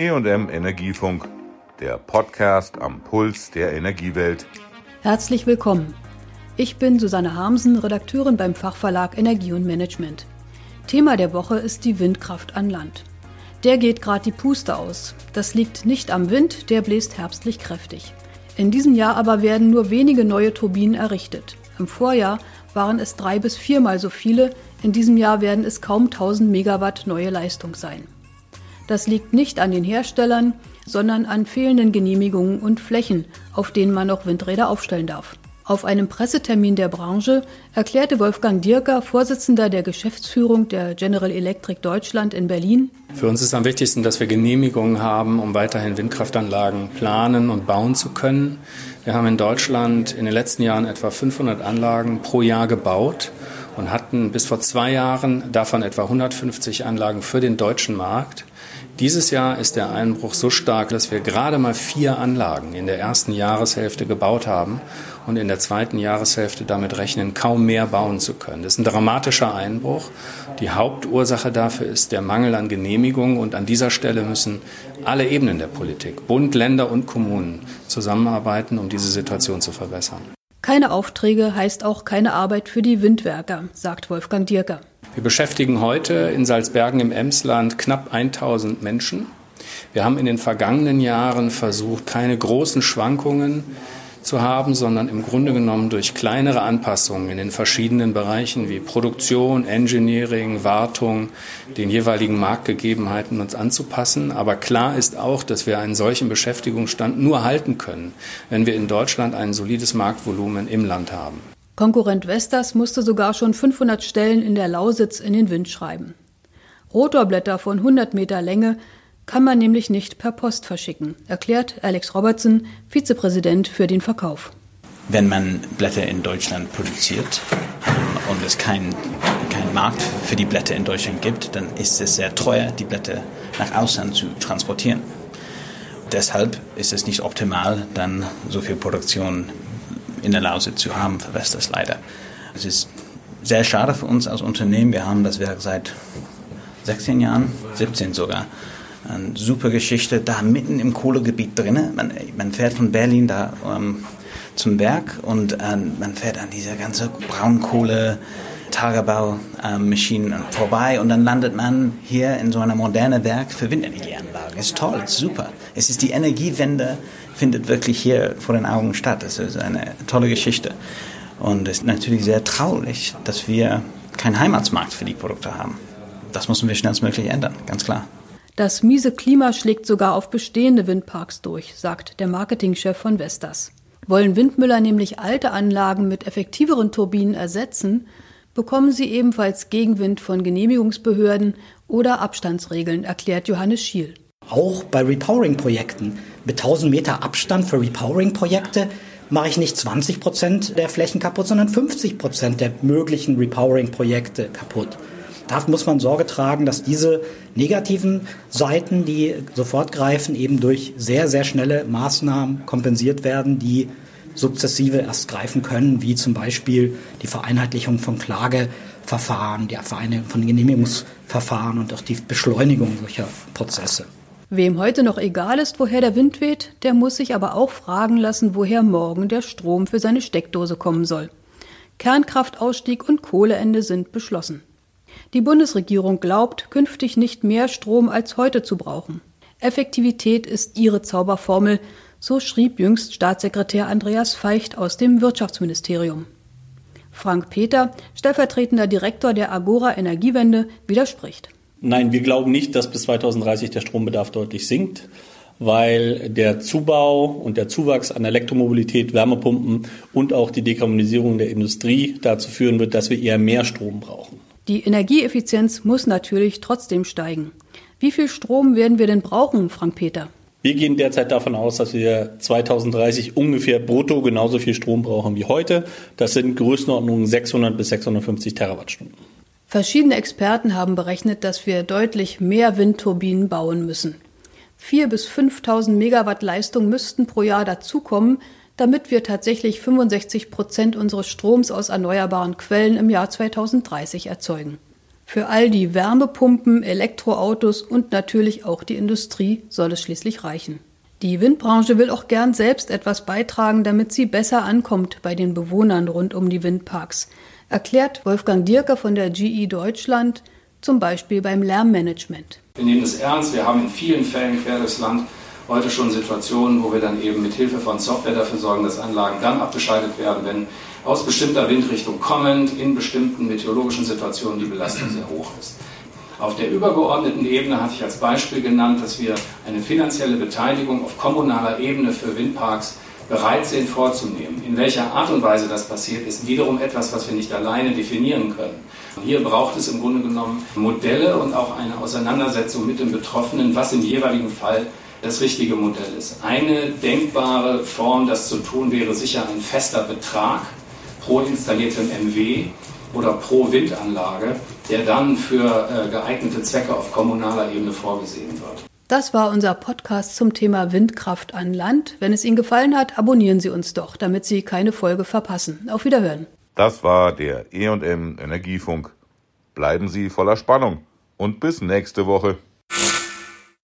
EM Energiefunk, der Podcast am Puls der Energiewelt. Herzlich willkommen. Ich bin Susanne Harmsen, Redakteurin beim Fachverlag Energie und Management. Thema der Woche ist die Windkraft an Land. Der geht gerade die Puste aus. Das liegt nicht am Wind, der bläst herbstlich kräftig. In diesem Jahr aber werden nur wenige neue Turbinen errichtet. Im Vorjahr waren es drei bis viermal so viele, in diesem Jahr werden es kaum 1000 Megawatt neue Leistung sein. Das liegt nicht an den Herstellern, sondern an fehlenden Genehmigungen und Flächen, auf denen man noch Windräder aufstellen darf. Auf einem Pressetermin der Branche erklärte Wolfgang Dirker, Vorsitzender der Geschäftsführung der General Electric Deutschland in Berlin, Für uns ist am wichtigsten, dass wir Genehmigungen haben, um weiterhin Windkraftanlagen planen und bauen zu können. Wir haben in Deutschland in den letzten Jahren etwa 500 Anlagen pro Jahr gebaut und hatten bis vor zwei Jahren davon etwa 150 Anlagen für den deutschen Markt. Dieses Jahr ist der Einbruch so stark, dass wir gerade mal vier Anlagen in der ersten Jahreshälfte gebaut haben und in der zweiten Jahreshälfte damit rechnen, kaum mehr bauen zu können. Das ist ein dramatischer Einbruch. Die Hauptursache dafür ist der Mangel an Genehmigungen und an dieser Stelle müssen alle Ebenen der Politik, Bund, Länder und Kommunen zusammenarbeiten, um diese Situation zu verbessern. Keine Aufträge heißt auch keine Arbeit für die Windwerker, sagt Wolfgang Dirker. Wir beschäftigen heute in Salzbergen im Emsland knapp 1000 Menschen. Wir haben in den vergangenen Jahren versucht, keine großen Schwankungen zu haben, sondern im Grunde genommen durch kleinere Anpassungen in den verschiedenen Bereichen wie Produktion, Engineering, Wartung, den jeweiligen Marktgegebenheiten uns anzupassen. Aber klar ist auch, dass wir einen solchen Beschäftigungsstand nur halten können, wenn wir in Deutschland ein solides Marktvolumen im Land haben. Konkurrent Vestas musste sogar schon 500 Stellen in der Lausitz in den Wind schreiben. Rotorblätter von 100 Meter Länge kann man nämlich nicht per Post verschicken, erklärt Alex Robertson, Vizepräsident für den Verkauf. Wenn man Blätter in Deutschland produziert ähm, und es keinen kein Markt für die Blätter in Deutschland gibt, dann ist es sehr teuer, die Blätter nach Ausland zu transportieren. Deshalb ist es nicht optimal, dann so viel Produktion in der Lausitz zu haben für Vestas leider. Es ist sehr schade für uns als Unternehmen. Wir haben das Werk seit 16 Jahren, 17 sogar. Eine super Geschichte, da mitten im Kohlegebiet drin. Man, man fährt von Berlin da ähm, zum Werk und äh, man fährt an dieser ganzen Braunkohle Tagebaumaschinen äh, vorbei und dann landet man hier in so einer modernen Werk für Windenergieanlagen. Ist toll, ist super. Es ist die Energiewende findet wirklich hier vor den Augen statt. Das ist eine tolle Geschichte. Und es ist natürlich sehr traurig, dass wir keinen Heimatsmarkt für die Produkte haben. Das müssen wir schnellstmöglich ändern, ganz klar. Das miese Klima schlägt sogar auf bestehende Windparks durch, sagt der Marketingchef von Vestas. Wollen Windmüller nämlich alte Anlagen mit effektiveren Turbinen ersetzen, bekommen sie ebenfalls Gegenwind von Genehmigungsbehörden oder Abstandsregeln, erklärt Johannes Schiel. Auch bei Repowering-Projekten mit 1000 Meter Abstand für Repowering-Projekte mache ich nicht 20 Prozent der Flächen kaputt, sondern 50 Prozent der möglichen Repowering-Projekte kaputt. Da muss man Sorge tragen, dass diese negativen Seiten, die sofort greifen, eben durch sehr, sehr schnelle Maßnahmen kompensiert werden, die sukzessive erst greifen können, wie zum Beispiel die Vereinheitlichung von Klageverfahren, die Vereinheitlichung von Genehmigungsverfahren und auch die Beschleunigung solcher Prozesse. Wem heute noch egal ist, woher der Wind weht, der muss sich aber auch fragen lassen, woher morgen der Strom für seine Steckdose kommen soll. Kernkraftausstieg und Kohleende sind beschlossen. Die Bundesregierung glaubt, künftig nicht mehr Strom als heute zu brauchen. Effektivität ist ihre Zauberformel, so schrieb jüngst Staatssekretär Andreas Feicht aus dem Wirtschaftsministerium. Frank Peter, stellvertretender Direktor der Agora Energiewende, widerspricht. Nein, wir glauben nicht, dass bis 2030 der Strombedarf deutlich sinkt, weil der Zubau und der Zuwachs an Elektromobilität, Wärmepumpen und auch die Dekarbonisierung der Industrie dazu führen wird, dass wir eher mehr Strom brauchen. Die Energieeffizienz muss natürlich trotzdem steigen. Wie viel Strom werden wir denn brauchen, Frank Peter? Wir gehen derzeit davon aus, dass wir 2030 ungefähr brutto genauso viel Strom brauchen wie heute. Das sind Größenordnungen 600 bis 650 Terawattstunden. Verschiedene Experten haben berechnet, dass wir deutlich mehr Windturbinen bauen müssen. 4.000 bis 5.000 Megawatt Leistung müssten pro Jahr dazukommen, damit wir tatsächlich 65 Prozent unseres Stroms aus erneuerbaren Quellen im Jahr 2030 erzeugen. Für all die Wärmepumpen, Elektroautos und natürlich auch die Industrie soll es schließlich reichen. Die Windbranche will auch gern selbst etwas beitragen, damit sie besser ankommt bei den Bewohnern rund um die Windparks, erklärt Wolfgang Dierker von der GE Deutschland, zum Beispiel beim Lärmmanagement. Wir nehmen es ernst, wir haben in vielen Fällen quer durchs Land heute schon Situationen, wo wir dann eben mit Hilfe von Software dafür sorgen, dass Anlagen dann abgeschaltet werden, wenn aus bestimmter Windrichtung kommend in bestimmten meteorologischen Situationen die Belastung sehr hoch ist. Auf der übergeordneten Ebene hatte ich als Beispiel genannt, dass wir eine finanzielle Beteiligung auf kommunaler Ebene für Windparks bereit sind vorzunehmen. In welcher Art und Weise das passiert, ist wiederum etwas, was wir nicht alleine definieren können. Hier braucht es im Grunde genommen Modelle und auch eine Auseinandersetzung mit den Betroffenen, was im jeweiligen Fall das richtige Modell ist. Eine denkbare Form, das zu tun, wäre sicher ein fester Betrag pro installiertem MW oder pro Windanlage, der dann für äh, geeignete Zwecke auf kommunaler Ebene vorgesehen wird. Das war unser Podcast zum Thema Windkraft an Land. Wenn es Ihnen gefallen hat, abonnieren Sie uns doch, damit Sie keine Folge verpassen. Auf Wiederhören. Das war der E&M Energiefunk. Bleiben Sie voller Spannung und bis nächste Woche.